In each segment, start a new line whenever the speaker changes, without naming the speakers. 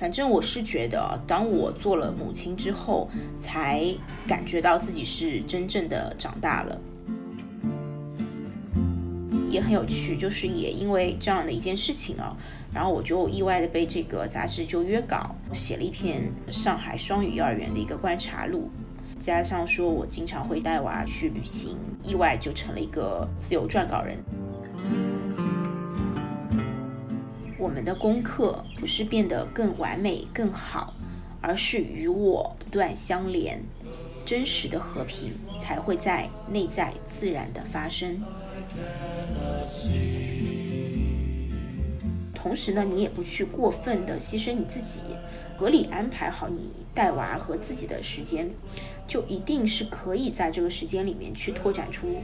反正我是觉得，当我做了母亲之后，才感觉到自己是真正的长大了。也很有趣，就是也因为这样的一件事情啊，然后我就意外的被这个杂志就约稿，写了一篇上海双语幼儿园的一个观察录，加上说我经常会带娃去旅行，意外就成了一个自由撰稿人。我们的功课不是变得更完美更好，而是与我不断相连，真实的和平才会在内在自然的发生。同时呢，你也不去过分的牺牲你自己，合理安排好你带娃和自己的时间，就一定是可以在这个时间里面去拓展出，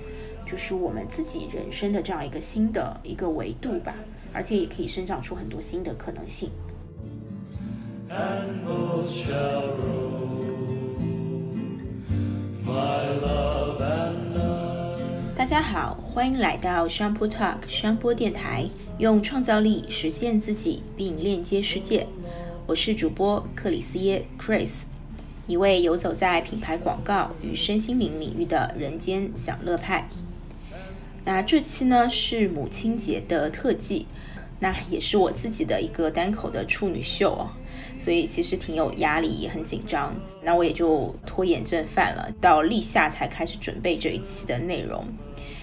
就是我们自己人生的这样一个新的一个维度吧，而且也可以生长出很多新的可能性。大家好，欢迎来到 Shampoo Talk 商波电台，用创造力实现自己并链接世界。我是主播克里斯耶 Chris，一位游走在品牌广告与身心灵领域的人间享乐派。那这期呢是母亲节的特辑，那也是我自己的一个单口的处女秀哦，所以其实挺有压力，也很紧张。那我也就拖延症犯了，到立夏才开始准备这一期的内容。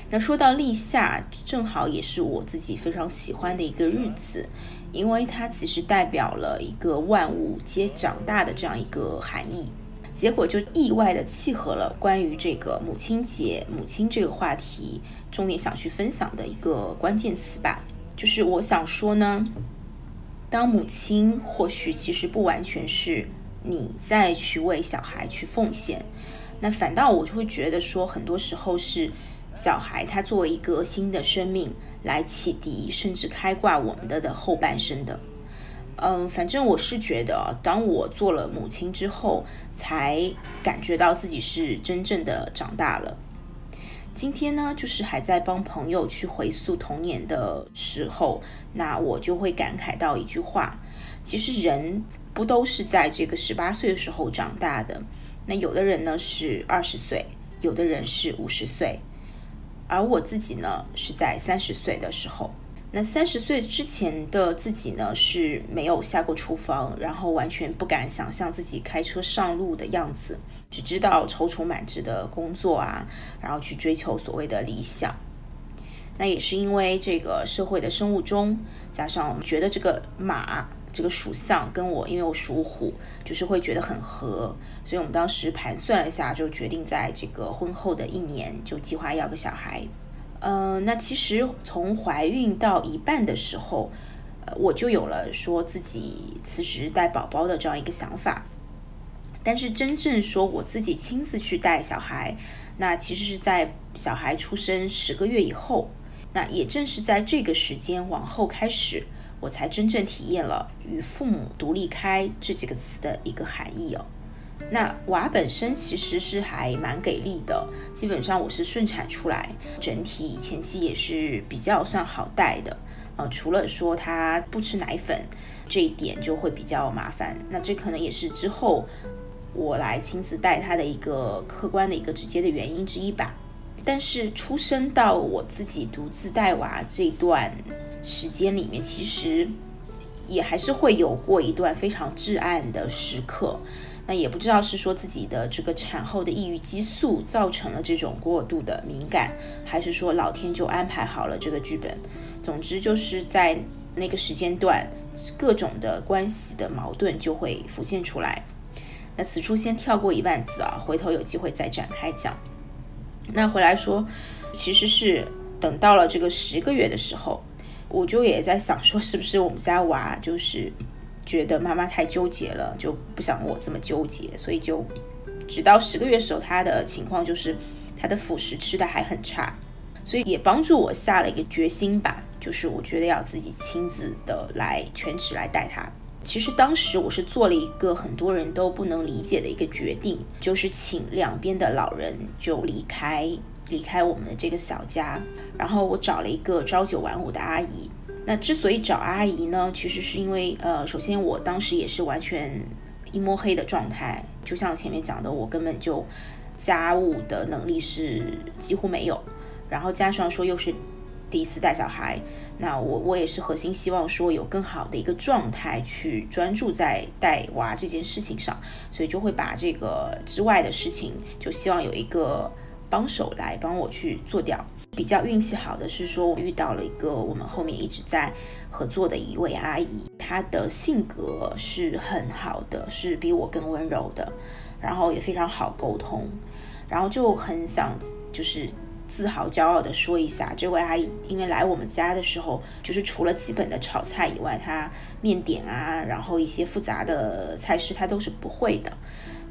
那说到立夏，正好也是我自己非常喜欢的一个日子，因为它其实代表了一个万物皆长大的这样一个含义。结果就意外的契合了关于这个母亲节、母亲这个话题，重点想去分享的一个关键词吧。就是我想说呢，当母亲或许其实不完全是你在去为小孩去奉献，那反倒我就会觉得说，很多时候是。小孩他作为一个新的生命来启迪，甚至开挂我们的的后半生的，嗯，反正我是觉得，当我做了母亲之后，才感觉到自己是真正的长大了。今天呢，就是还在帮朋友去回溯童年的时候，那我就会感慨到一句话：，其实人不都是在这个十八岁的时候长大的？那有的人呢是二十岁，有的人是五十岁。而我自己呢，是在三十岁的时候。那三十岁之前的自己呢，是没有下过厨房，然后完全不敢想象自己开车上路的样子，只知道踌躇满志的工作啊，然后去追求所谓的理想。那也是因为这个社会的生物钟，加上我们觉得这个马。这个属相跟我，因为我属虎，就是会觉得很合，所以我们当时盘算了一下，就决定在这个婚后的一年就计划要个小孩。嗯，那其实从怀孕到一半的时候，呃，我就有了说自己辞职带宝宝的这样一个想法。但是真正说我自己亲自去带小孩，那其实是在小孩出生十个月以后。那也正是在这个时间往后开始。我才真正体验了“与父母独立开”这几个词的一个含义哦。那娃本身其实是还蛮给力的，基本上我是顺产出来，整体前期也是比较算好带的。呃，除了说他不吃奶粉这一点就会比较麻烦，那这可能也是之后我来亲自带他的一个客观的一个直接的原因之一吧。但是出生到我自己独自带娃这段。时间里面其实也还是会有过一段非常至暗的时刻，那也不知道是说自己的这个产后的抑郁激素造成了这种过度的敏感，还是说老天就安排好了这个剧本。总之就是在那个时间段，各种的关系的矛盾就会浮现出来。那此处先跳过一万字啊，回头有机会再展开讲。那回来说，其实是等到了这个十个月的时候。我就也在想说，是不是我们家娃就是觉得妈妈太纠结了，就不想我这么纠结，所以就直到十个月时候，他的情况就是他的辅食吃的还很差，所以也帮助我下了一个决心吧，就是我觉得要自己亲自的来全职来带他。其实当时我是做了一个很多人都不能理解的一个决定，就是请两边的老人就离开。离开我们的这个小家，然后我找了一个朝九晚五的阿姨，那之所以找阿姨呢，其实是因为呃，首先我当时也是完全一摸黑的状态，就像前面讲的，我根本就家务的能力是几乎没有，然后加上说又是第一次带小孩，那我我也是核心希望说有更好的一个状态去专注在带娃这件事情上，所以就会把这个之外的事情就希望有一个帮手来帮我去做掉。比较运气好的是说，我遇到了一个我们后面一直在合作的一位阿姨，她的性格是很好的，是比我更温柔的，然后也非常好沟通，然后就很想就是自豪骄傲的说一下，这位阿姨因为来我们家的时候，就是除了基本的炒菜以外，她面点啊，然后一些复杂的菜式她都是不会的，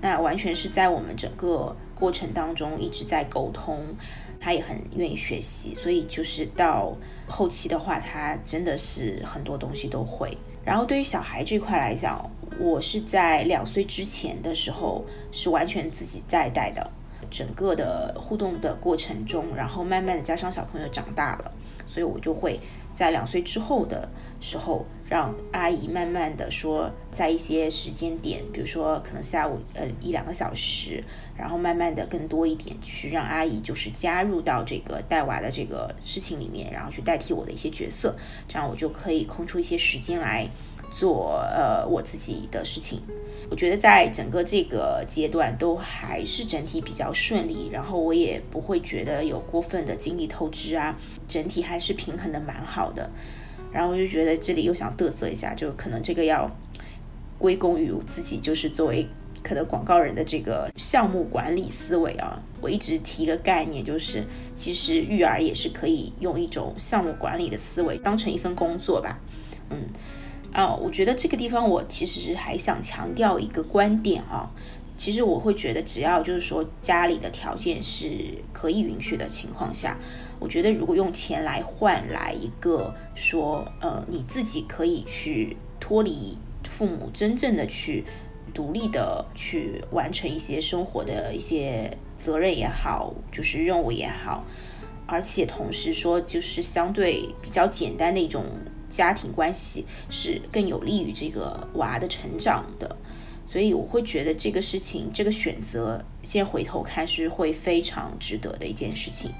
那完全是在我们整个过程当中一直在沟通。他也很愿意学习，所以就是到后期的话，他真的是很多东西都会。然后对于小孩这块来讲，我是在两岁之前的时候是完全自己在带的，整个的互动的过程中，然后慢慢的加上小朋友长大了，所以我就会在两岁之后的时候。让阿姨慢慢的说，在一些时间点，比如说可能下午呃一两个小时，然后慢慢的更多一点，去让阿姨就是加入到这个带娃的这个事情里面，然后去代替我的一些角色，这样我就可以空出一些时间来做呃我自己的事情。我觉得在整个这个阶段都还是整体比较顺利，然后我也不会觉得有过分的精力透支啊，整体还是平衡的蛮好的。然后我就觉得这里又想嘚瑟一下，就可能这个要归功于我自己，就是作为可能广告人的这个项目管理思维啊。我一直提一个概念，就是其实育儿也是可以用一种项目管理的思维当成一份工作吧。嗯，啊，我觉得这个地方我其实还想强调一个观点啊。其实我会觉得，只要就是说家里的条件是可以允许的情况下，我觉得如果用钱来换来一个说，呃，你自己可以去脱离父母，真正的去独立的去完成一些生活的一些责任也好，就是任务也好，而且同时说就是相对比较简单的一种家庭关系，是更有利于这个娃的成长的。所以我会觉得这个事情，这个选择，先回头看是会非常值得的一件事情。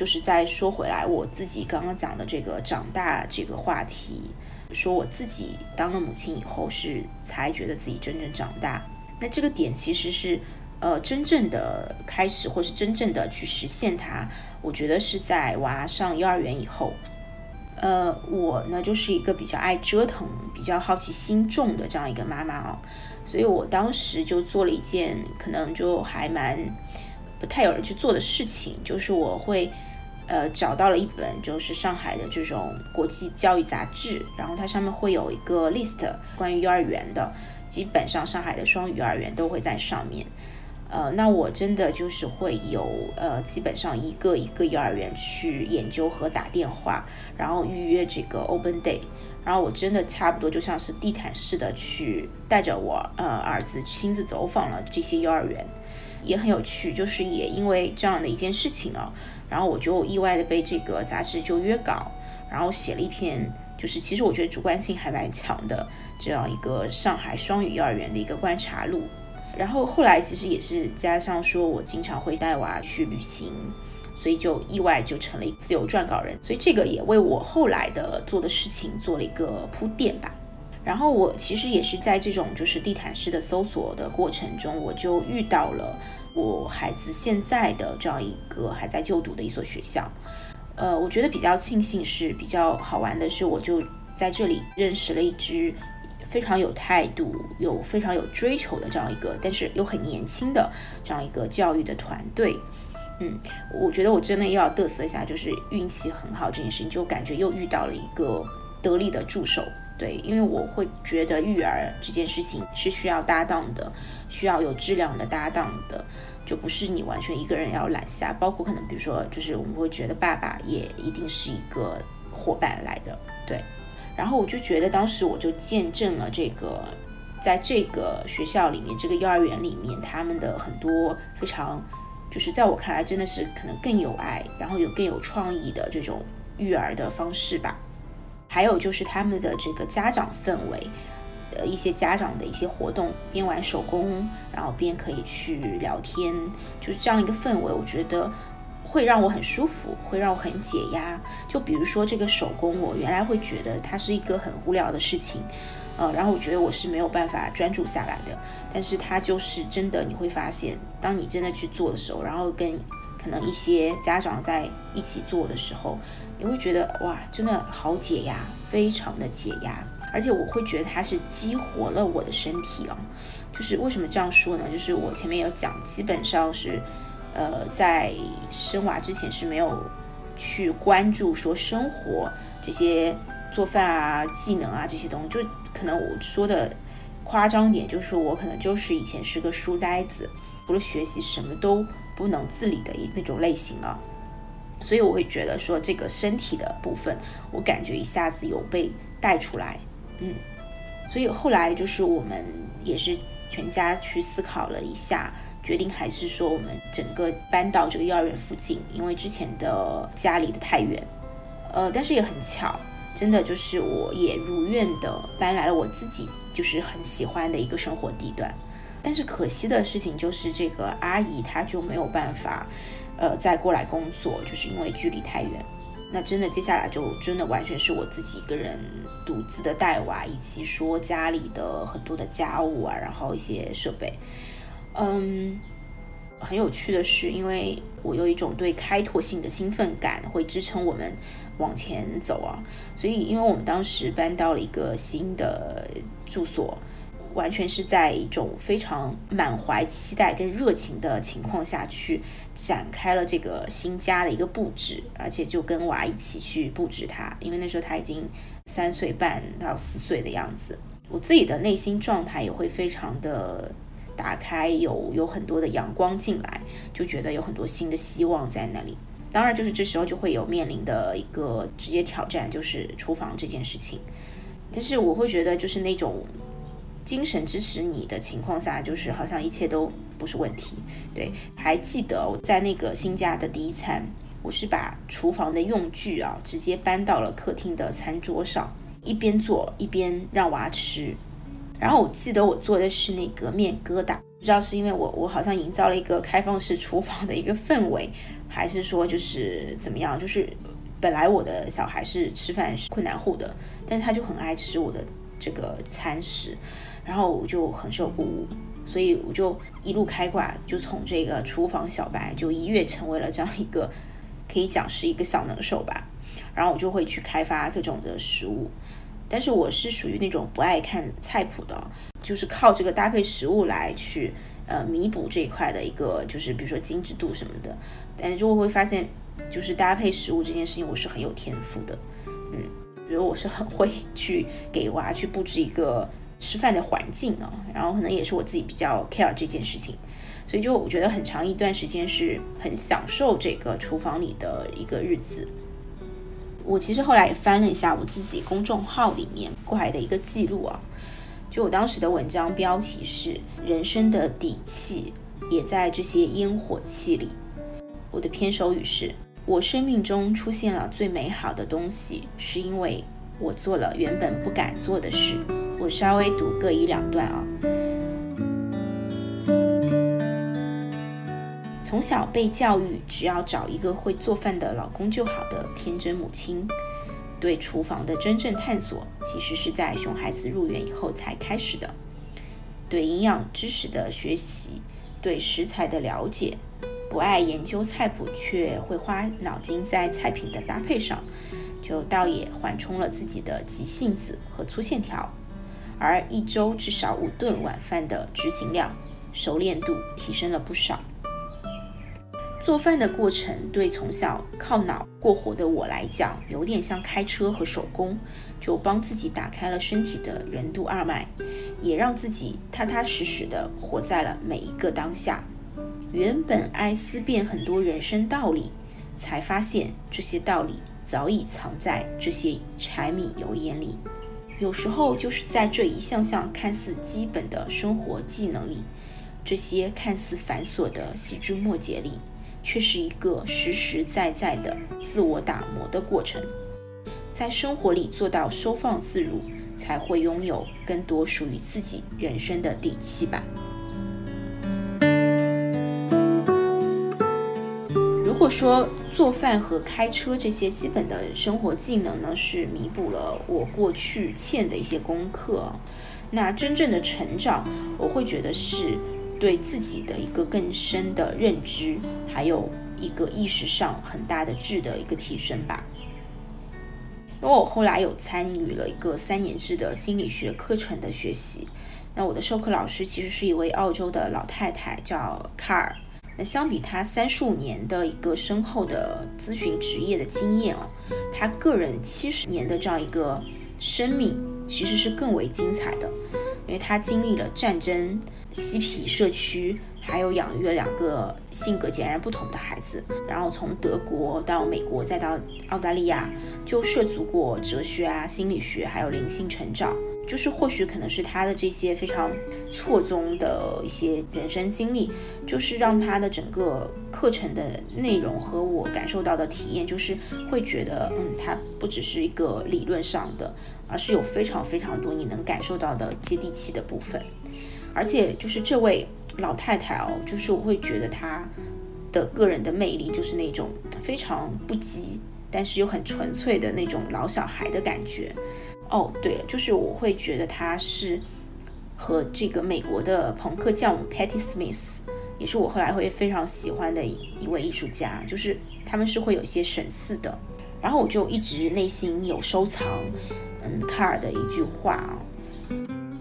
就是再说回来，我自己刚刚讲的这个长大这个话题，说我自己当了母亲以后是才觉得自己真正长大。那这个点其实是，呃，真正的开始，或是真正的去实现它，我觉得是在娃上幼儿园以后。呃，我呢就是一个比较爱折腾、比较好奇心重的这样一个妈妈哦，所以我当时就做了一件可能就还蛮不太有人去做的事情，就是我会呃找到了一本就是上海的这种国际教育杂志，然后它上面会有一个 list 关于幼儿园的，基本上上海的双语幼儿园都会在上面。呃，那我真的就是会有呃，基本上一个一个幼儿园去研究和打电话，然后预约这个 open day，然后我真的差不多就像是地毯式的去带着我呃儿子亲自走访了这些幼儿园，也很有趣，就是也因为这样的一件事情啊，然后我就意外的被这个杂志就约稿，然后写了一篇，就是其实我觉得主观性还蛮强的这样一个上海双语幼儿园的一个观察录。然后后来其实也是加上说，我经常会带娃去旅行，所以就意外就成了自由撰稿人。所以这个也为我后来的做的事情做了一个铺垫吧。然后我其实也是在这种就是地毯式的搜索的过程中，我就遇到了我孩子现在的这样一个还在就读的一所学校。呃，我觉得比较庆幸是比较好玩的是，我就在这里认识了一支。非常有态度、有非常有追求的这样一个，但是又很年轻的这样一个教育的团队，嗯，我觉得我真的要嘚瑟一下，就是运气很好这件事情，就感觉又遇到了一个得力的助手，对，因为我会觉得育儿这件事情是需要搭档的，需要有质量的搭档的，就不是你完全一个人要揽下，包括可能比如说，就是我们会觉得爸爸也一定是一个伙伴来的，对。然后我就觉得，当时我就见证了这个，在这个学校里面，这个幼儿园里面，他们的很多非常就是在我看来真的是可能更有爱，然后有更有创意的这种育儿的方式吧。还有就是他们的这个家长氛围，呃，一些家长的一些活动，边玩手工，然后边可以去聊天，就是这样一个氛围，我觉得会让我很舒服，会让我很解压。就比如说这个手工，我原来会觉得它是一个很无聊的事情。呃，然后我觉得我是没有办法专注下来的，但是它就是真的，你会发现，当你真的去做的时候，然后跟可能一些家长在一起做的时候，你会觉得哇，真的好解压，非常的解压，而且我会觉得它是激活了我的身体哦。就是为什么这样说呢？就是我前面有讲，基本上是，呃，在生娃之前是没有去关注说生活这些。做饭啊，技能啊，这些东西，就可能我说的夸张点，就是我可能就是以前是个书呆子，除了学习什么都不能自理的一那种类型啊，所以我会觉得说这个身体的部分，我感觉一下子有被带出来，嗯，所以后来就是我们也是全家去思考了一下，决定还是说我们整个搬到这个幼儿园附近，因为之前的家离得太远，呃，但是也很巧。真的就是我也如愿的搬来了我自己就是很喜欢的一个生活地段，但是可惜的事情就是这个阿姨她就没有办法，呃，再过来工作，就是因为距离太远。那真的接下来就真的完全是我自己一个人独自的带娃，以及说家里的很多的家务啊，然后一些设备，嗯。很有趣的是，因为我有一种对开拓性的兴奋感，会支撑我们往前走啊。所以，因为我们当时搬到了一个新的住所，完全是在一种非常满怀期待跟热情的情况下去展开了这个新家的一个布置，而且就跟娃一起去布置它。因为那时候他已经三岁半到四岁的样子，我自己的内心状态也会非常的。打开有有很多的阳光进来，就觉得有很多新的希望在那里。当然，就是这时候就会有面临的一个直接挑战，就是厨房这件事情。但是我会觉得，就是那种精神支持你的情况下，就是好像一切都不是问题。对，还记得我在那个新家的第一餐，我是把厨房的用具啊直接搬到了客厅的餐桌上，一边做一边让娃吃。然后我记得我做的是那个面疙瘩，不知道是因为我我好像营造了一个开放式厨房的一个氛围，还是说就是怎么样？就是本来我的小孩是吃饭是困难户的，但是他就很爱吃我的这个餐食，然后我就很受鼓舞，所以我就一路开挂，就从这个厨房小白就一跃成为了这样一个可以讲是一个小能手吧，然后我就会去开发各种的食物。但是我是属于那种不爱看菜谱的，就是靠这个搭配食物来去呃弥补这一块的一个，就是比如说精致度什么的。但是就会发现，就是搭配食物这件事情，我是很有天赋的。嗯，觉得我是很会去给娃去布置一个吃饭的环境啊，然后可能也是我自己比较 care 这件事情，所以就我觉得很长一段时间是很享受这个厨房里的一个日子。我其实后来也翻了一下我自己公众号里面过来的一个记录啊，就我当时的文章标题是“人生的底气也在这些烟火气里”。我的篇首语是：“我生命中出现了最美好的东西，是因为我做了原本不敢做的事。”我稍微读个一两段啊。从小被教育，只要找一个会做饭的老公就好的天真母亲，对厨房的真正探索，其实是在熊孩子入园以后才开始的。对营养知识的学习，对食材的了解，不爱研究菜谱，却会花脑筋在菜品的搭配上，就倒也缓冲了自己的急性子和粗线条。而一周至少五顿晚饭的执行量，熟练度提升了不少。做饭的过程对从小靠脑过活的我来讲，有点像开车和手工，就帮自己打开了身体的任督二脉，也让自己踏踏实实的活在了每一个当下。原本爱思辨很多人生道理，才发现这些道理早已藏在这些柴米油盐里。有时候就是在这一项项看似基本的生活技能里。这些看似繁琐的细枝末节里，却是一个实实在在的自我打磨的过程。在生活里做到收放自如，才会拥有更多属于自己人生的底气吧。说做饭和开车这些基本的生活技能呢，是弥补了我过去欠的一些功课，那真正的成长，我会觉得是对自己的一个更深的认知，还有一个意识上很大的质的一个提升吧。因为我后来有参与了一个三年制的心理学课程的学习，那我的授课老师其实是一位澳洲的老太太，叫卡尔。相比他三十五年的一个深厚的咨询职业的经验啊，他个人七十年的这样一个生命其实是更为精彩的，因为他经历了战争、嬉皮社区。还有养育了两个性格截然不同的孩子，然后从德国到美国再到澳大利亚，就涉足过哲学啊、心理学，还有灵性成长。就是或许可能是他的这些非常错综的一些人生经历，就是让他的整个课程的内容和我感受到的体验，就是会觉得，嗯，他不只是一个理论上的，而是有非常非常多你能感受到的接地气的部分，而且就是这位。老太太哦，就是我会觉得她的个人的魅力就是那种非常不羁，但是又很纯粹的那种老小孩的感觉。哦，对，就是我会觉得他是和这个美国的朋克教母 Patty Smith，也是我后来会非常喜欢的一位艺术家，就是他们是会有些神似的。然后我就一直内心有收藏，嗯，卡尔的一句话啊，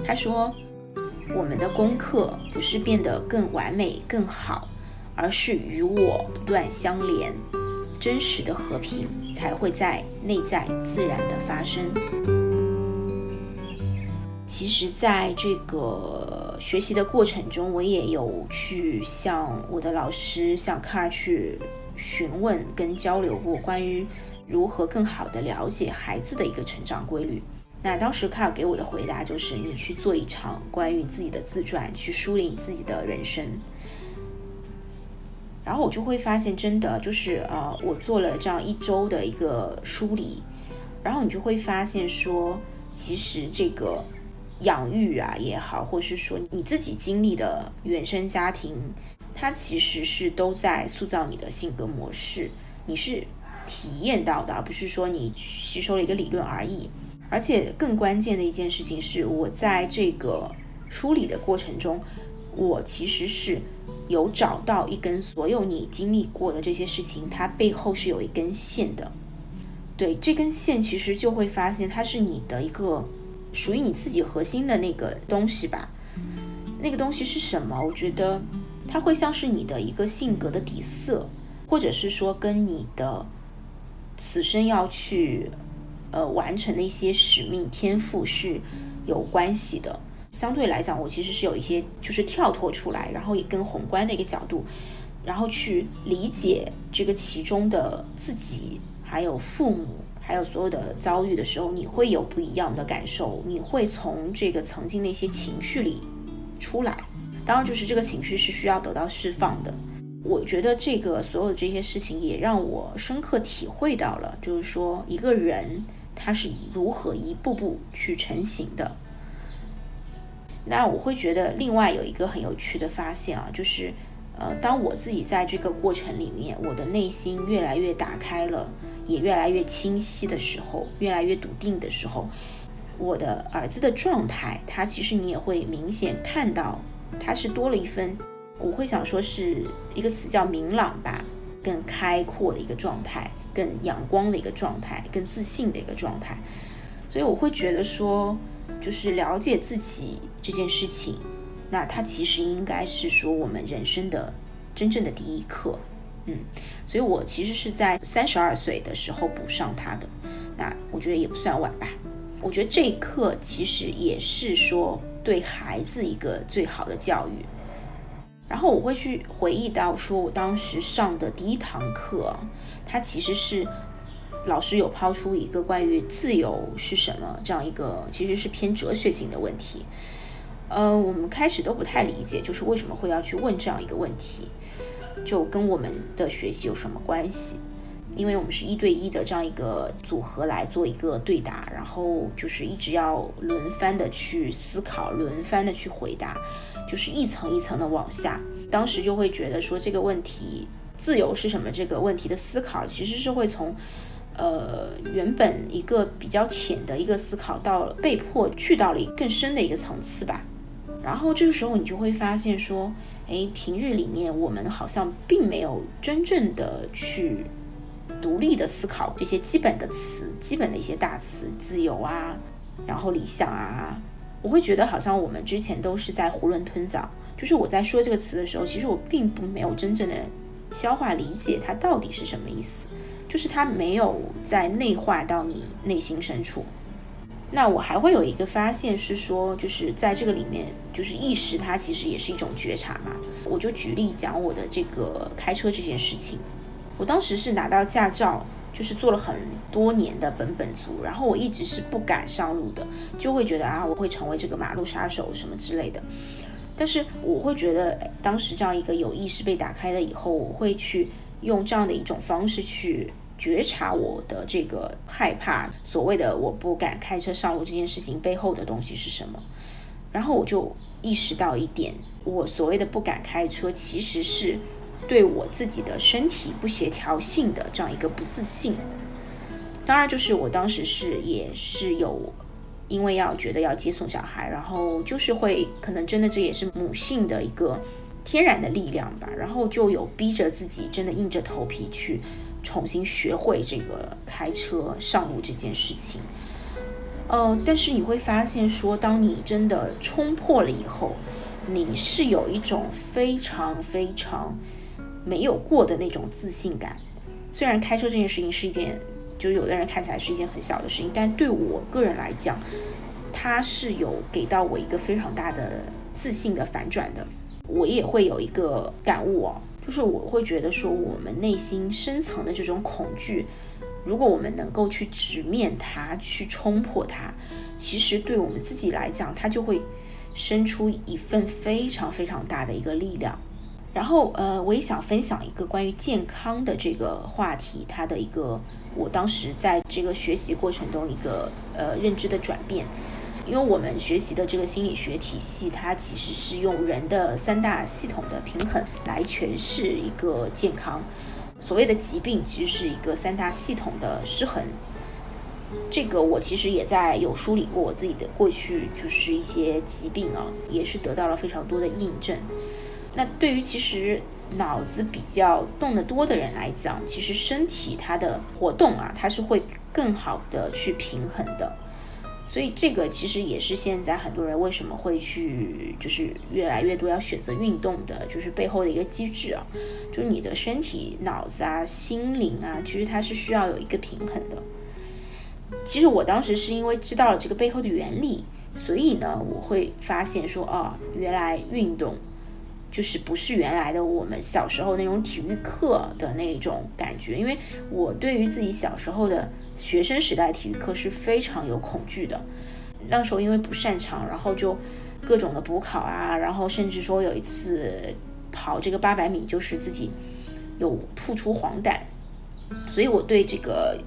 他说。我们的功课不是变得更完美、更好，而是与我不断相连。真实的和平才会在内在自然的发生。其实，在这个学习的过程中，我也有去向我的老师，向卡尔去询问跟交流过关于如何更好的了解孩子的一个成长规律。那当时卡尔给我的回答就是：你去做一场关于自己的自传，去梳理你自己的人生。然后我就会发现，真的就是呃，我做了这样一周的一个梳理，然后你就会发现说，其实这个养育啊也好，或是说你自己经历的原生家庭，它其实是都在塑造你的性格模式，你是体验到的，而不是说你吸收了一个理论而已。而且更关键的一件事情是，我在这个梳理的过程中，我其实是有找到一根所有你经历过的这些事情，它背后是有一根线的。对，这根线其实就会发现，它是你的一个属于你自己核心的那个东西吧。那个东西是什么？我觉得它会像是你的一个性格的底色，或者是说跟你的此生要去。呃，完成的一些使命天赋是有关系的。相对来讲，我其实是有一些就是跳脱出来，然后也跟宏观的一个角度，然后去理解这个其中的自己，还有父母，还有所有的遭遇的时候，你会有不一样的感受，你会从这个曾经那些情绪里出来。当然，就是这个情绪是需要得到释放的。我觉得这个所有的这些事情也让我深刻体会到了，就是说一个人。他是如何一步步去成型的？那我会觉得另外有一个很有趣的发现啊，就是呃，当我自己在这个过程里面，我的内心越来越打开了，也越来越清晰的时候，越来越笃定的时候，我的儿子的状态，他其实你也会明显看到，他是多了一分，我会想说是一个词叫明朗吧，更开阔的一个状态。更阳光的一个状态，更自信的一个状态，所以我会觉得说，就是了解自己这件事情，那它其实应该是说我们人生的真正的第一课，嗯，所以我其实是在三十二岁的时候补上它的，那我觉得也不算晚吧。我觉得这一课其实也是说对孩子一个最好的教育。然后我会去回忆到，说我当时上的第一堂课，它其实是老师有抛出一个关于自由是什么这样一个，其实是偏哲学性的问题。呃，我们开始都不太理解，就是为什么会要去问这样一个问题，就跟我们的学习有什么关系？因为我们是一对一的这样一个组合来做一个对答，然后就是一直要轮番的去思考，轮番的去回答，就是一层一层的往下。当时就会觉得说这个问题“自由是什么”这个问题的思考，其实是会从呃原本一个比较浅的一个思考，到被迫去到了更深的一个层次吧。然后这个时候你就会发现说，哎，平日里面我们好像并没有真正的去。独立的思考这些基本的词，基本的一些大词，自由啊，然后理想啊，我会觉得好像我们之前都是在囫囵吞枣。就是我在说这个词的时候，其实我并不没有真正的消化理解它到底是什么意思，就是它没有在内化到你内心深处。那我还会有一个发现是说，就是在这个里面，就是意识它其实也是一种觉察嘛。我就举例讲我的这个开车这件事情。我当时是拿到驾照，就是做了很多年的本本族，然后我一直是不敢上路的，就会觉得啊，我会成为这个马路杀手什么之类的。但是我会觉得，当时这样一个有意识被打开了以后，我会去用这样的一种方式去觉察我的这个害怕，所谓的我不敢开车上路这件事情背后的东西是什么。然后我就意识到一点，我所谓的不敢开车，其实是。对我自己的身体不协调性的这样一个不自信，当然就是我当时是也是有，因为要觉得要接送小孩，然后就是会可能真的这也是母性的一个天然的力量吧，然后就有逼着自己真的硬着头皮去重新学会这个开车上路这件事情。呃，但是你会发现说，当你真的冲破了以后，你是有一种非常非常。没有过的那种自信感，虽然开车这件事情是一件，就有的人看起来是一件很小的事情，但对我个人来讲，它是有给到我一个非常大的自信的反转的。我也会有一个感悟哦，就是我会觉得说，我们内心深层的这种恐惧，如果我们能够去直面它，去冲破它，其实对我们自己来讲，它就会生出一份非常非常大的一个力量。然后，呃，我也想分享一个关于健康的这个话题，它的一个我当时在这个学习过程中一个呃认知的转变。因为我们学习的这个心理学体系，它其实是用人的三大系统的平衡来诠释一个健康。所谓的疾病，其实是一个三大系统的失衡。这个我其实也在有梳理过我自己的过去，就是一些疾病啊，也是得到了非常多的印证。那对于其实脑子比较动得多的人来讲，其实身体它的活动啊，它是会更好的去平衡的。所以这个其实也是现在很多人为什么会去，就是越来越多要选择运动的，就是背后的一个机制啊，就是你的身体、脑子啊、心灵啊，其实它是需要有一个平衡的。其实我当时是因为知道了这个背后的原理，所以呢，我会发现说，哦，原来运动。就是不是原来的我们小时候那种体育课的那种感觉，因为我对于自己小时候的学生时代体育课是非常有恐惧的。那时候因为不擅长，然后就各种的补考啊，然后甚至说有一次跑这个八百米，就是自己有吐出黄疸，所以我对这个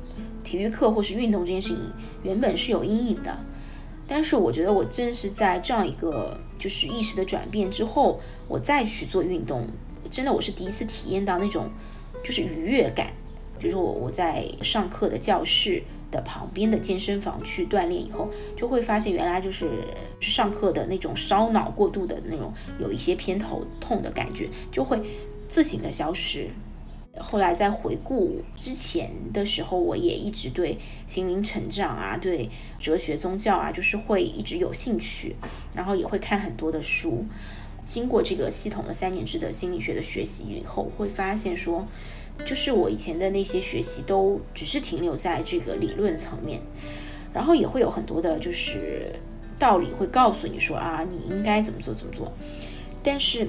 体育课或是运动这件事情原本是有阴影的。但是我觉得我正是在这样一个就是意识的转变之后，我再去做运动，真的我是第一次体验到那种就是愉悦感。比如说我我在上课的教室的旁边的健身房去锻炼以后，就会发现原来就是上课的那种烧脑过度的那种有一些偏头痛的感觉，就会自行的消失。后来在回顾之前的时候，我也一直对心灵成长啊，对哲学、宗教啊，就是会一直有兴趣，然后也会看很多的书。经过这个系统的三年制的心理学的学习以后，会发现说，就是我以前的那些学习都只是停留在这个理论层面，然后也会有很多的就是道理会告诉你说啊，你应该怎么做怎么做，但是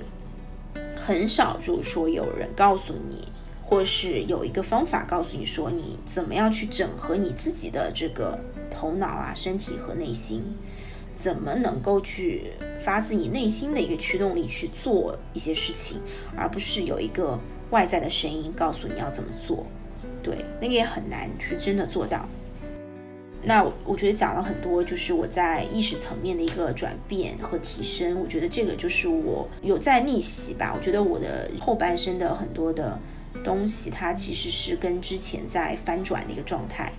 很少就是说有人告诉你。或是有一个方法告诉你说，你怎么样去整合你自己的这个头脑啊、身体和内心。怎么能够去发自你内心的一个驱动力去做一些事情，而不是有一个外在的声音告诉你要怎么做。对，那个也很难去真的做到。那我觉得讲了很多，就是我在意识层面的一个转变和提升。我觉得这个就是我有在逆袭吧。我觉得我的后半生的很多的东西，它其实是跟之前在翻转的一个状态。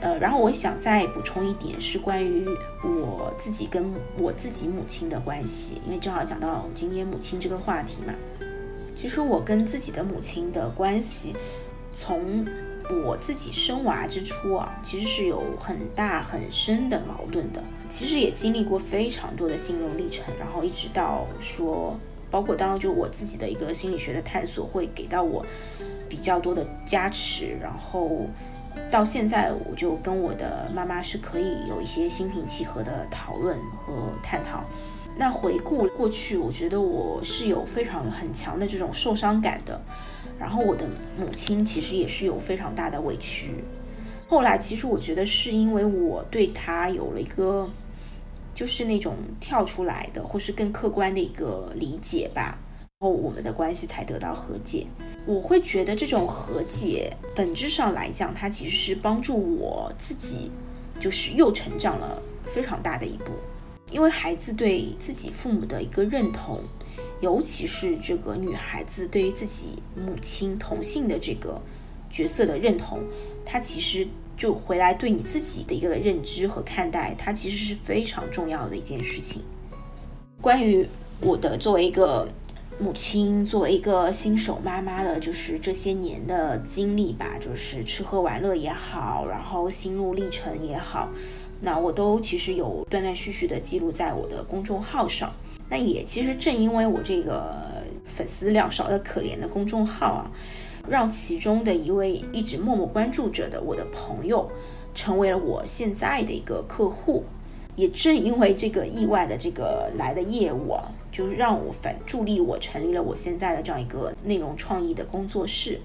呃，然后我想再补充一点，是关于我自己跟我自己母亲的关系，因为正好讲到今天母亲这个话题嘛。其实我跟自己的母亲的关系，从我自己生娃之初啊，其实是有很大很深的矛盾的。其实也经历过非常多的心路历程，然后一直到说，包括当就我自己的一个心理学的探索，会给到我比较多的加持，然后。到现在，我就跟我的妈妈是可以有一些心平气和的讨论和探讨。那回顾过去，我觉得我是有非常很强的这种受伤感的。然后我的母亲其实也是有非常大的委屈。后来，其实我觉得是因为我对她有了一个，就是那种跳出来的，或是更客观的一个理解吧。然后我们的关系才得到和解。我会觉得这种和解本质上来讲，它其实是帮助我自己，就是又成长了非常大的一步。因为孩子对自己父母的一个认同，尤其是这个女孩子对于自己母亲同性的这个角色的认同，它其实就回来对你自己的一个认知和看待，它其实是非常重要的一件事情。关于我的作为一个。母亲作为一个新手妈妈的，就是这些年的经历吧，就是吃喝玩乐也好，然后心路历程也好，那我都其实有断断续续的记录在我的公众号上。那也其实正因为我这个粉丝量少的可怜的公众号啊，让其中的一位一直默默关注着的我的朋友，成为了我现在的一个客户。也正因为这个意外的这个来的业务啊，就让我反助力我成立了我现在的这样一个内容创意的工作室，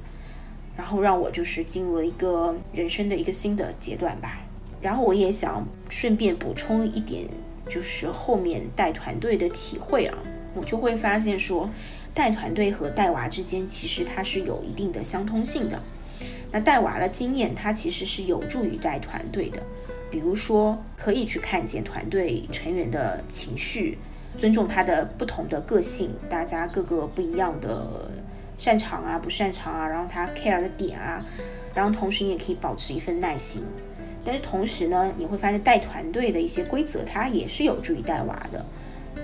然后让我就是进入了一个人生的一个新的阶段吧。然后我也想顺便补充一点，就是后面带团队的体会啊，我就会发现说，带团队和带娃之间其实它是有一定的相通性的。那带娃的经验，它其实是有助于带团队的。比如说，可以去看见团队成员的情绪，尊重他的不同的个性，大家各个不一样的擅长啊、不擅长啊，然后他 care 的点啊，然后同时你也可以保持一份耐心。但是同时呢，你会发现带团队的一些规则，它也是有助于带娃的。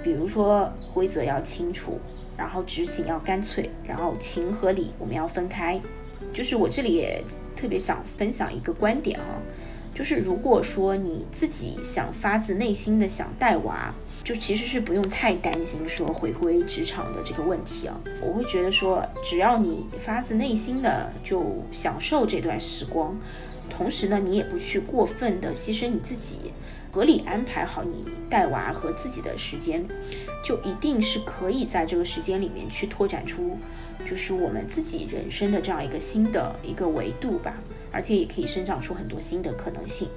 比如说规则要清楚，然后执行要干脆，然后情和理我们要分开。就是我这里也特别想分享一个观点啊。就是如果说你自己想发自内心的想带娃，就其实是不用太担心说回归职场的这个问题啊。我会觉得说，只要你发自内心的就享受这段时光，同时呢，你也不去过分的牺牲你自己，合理安排好你带娃和自己的时间，就一定是可以在这个时间里面去拓展出，就是我们自己人生的这样一个新的一个维度吧。而且也可以生长出很多新的可能性。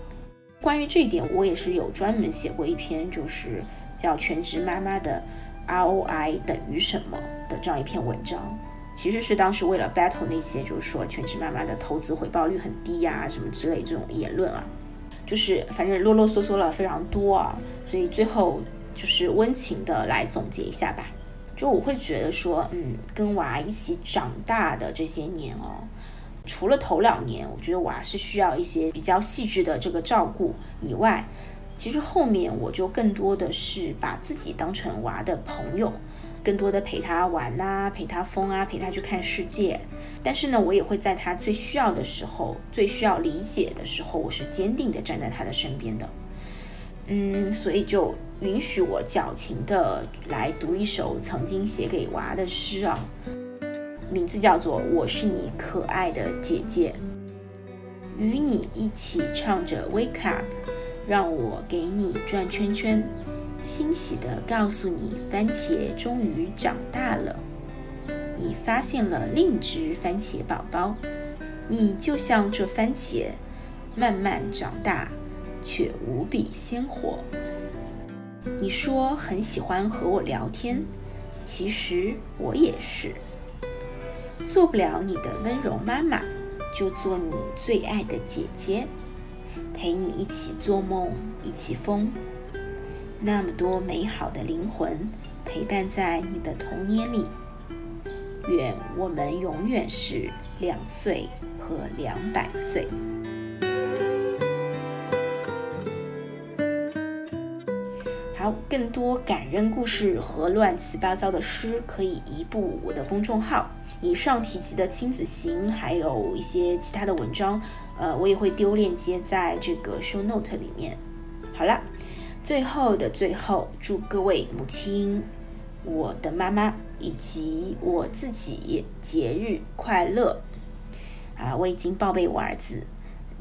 关于这一点，我也是有专门写过一篇，就是叫《全职妈妈的 ROI 等于什么》的这样一篇文章。其实是当时为了 battle 那些就是说全职妈妈的投资回报率很低呀什么之类这种言论啊，就是反正啰啰嗦嗦了非常多啊。所以最后就是温情的来总结一下吧。就我会觉得说，嗯，跟娃一起长大的这些年哦。除了头两年，我觉得娃是需要一些比较细致的这个照顾以外，其实后面我就更多的是把自己当成娃的朋友，更多的陪他玩啊，陪他疯啊，陪他去看世界。但是呢，我也会在他最需要的时候、最需要理解的时候，我是坚定的站在他的身边的。嗯，所以就允许我矫情的来读一首曾经写给娃的诗啊。名字叫做《我是你可爱的姐姐》，与你一起唱着《Wake Up》，让我给你转圈圈，欣喜地告诉你，番茄终于长大了。你发现了另一只番茄宝宝，你就像这番茄，慢慢长大，却无比鲜活。你说很喜欢和我聊天，其实我也是。做不了你的温柔妈妈，就做你最爱的姐姐，陪你一起做梦，一起疯。那么多美好的灵魂陪伴在你的童年里。愿我们永远是两岁和两百岁。好，更多感人故事和乱七八糟的诗，可以移步我的公众号。以上提及的亲子行，还有一些其他的文章，呃，我也会丢链接在这个 show note 里面。好了，最后的最后，祝各位母亲。我的妈妈以及我自己节日快乐啊！我已经报备我儿子，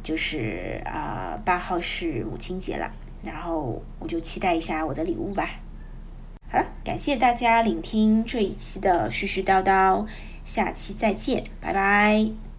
就是啊八号是母亲节了，然后我就期待一下我的礼物吧。好了，感谢大家聆听这一期的絮絮叨叨，下期再见，拜拜。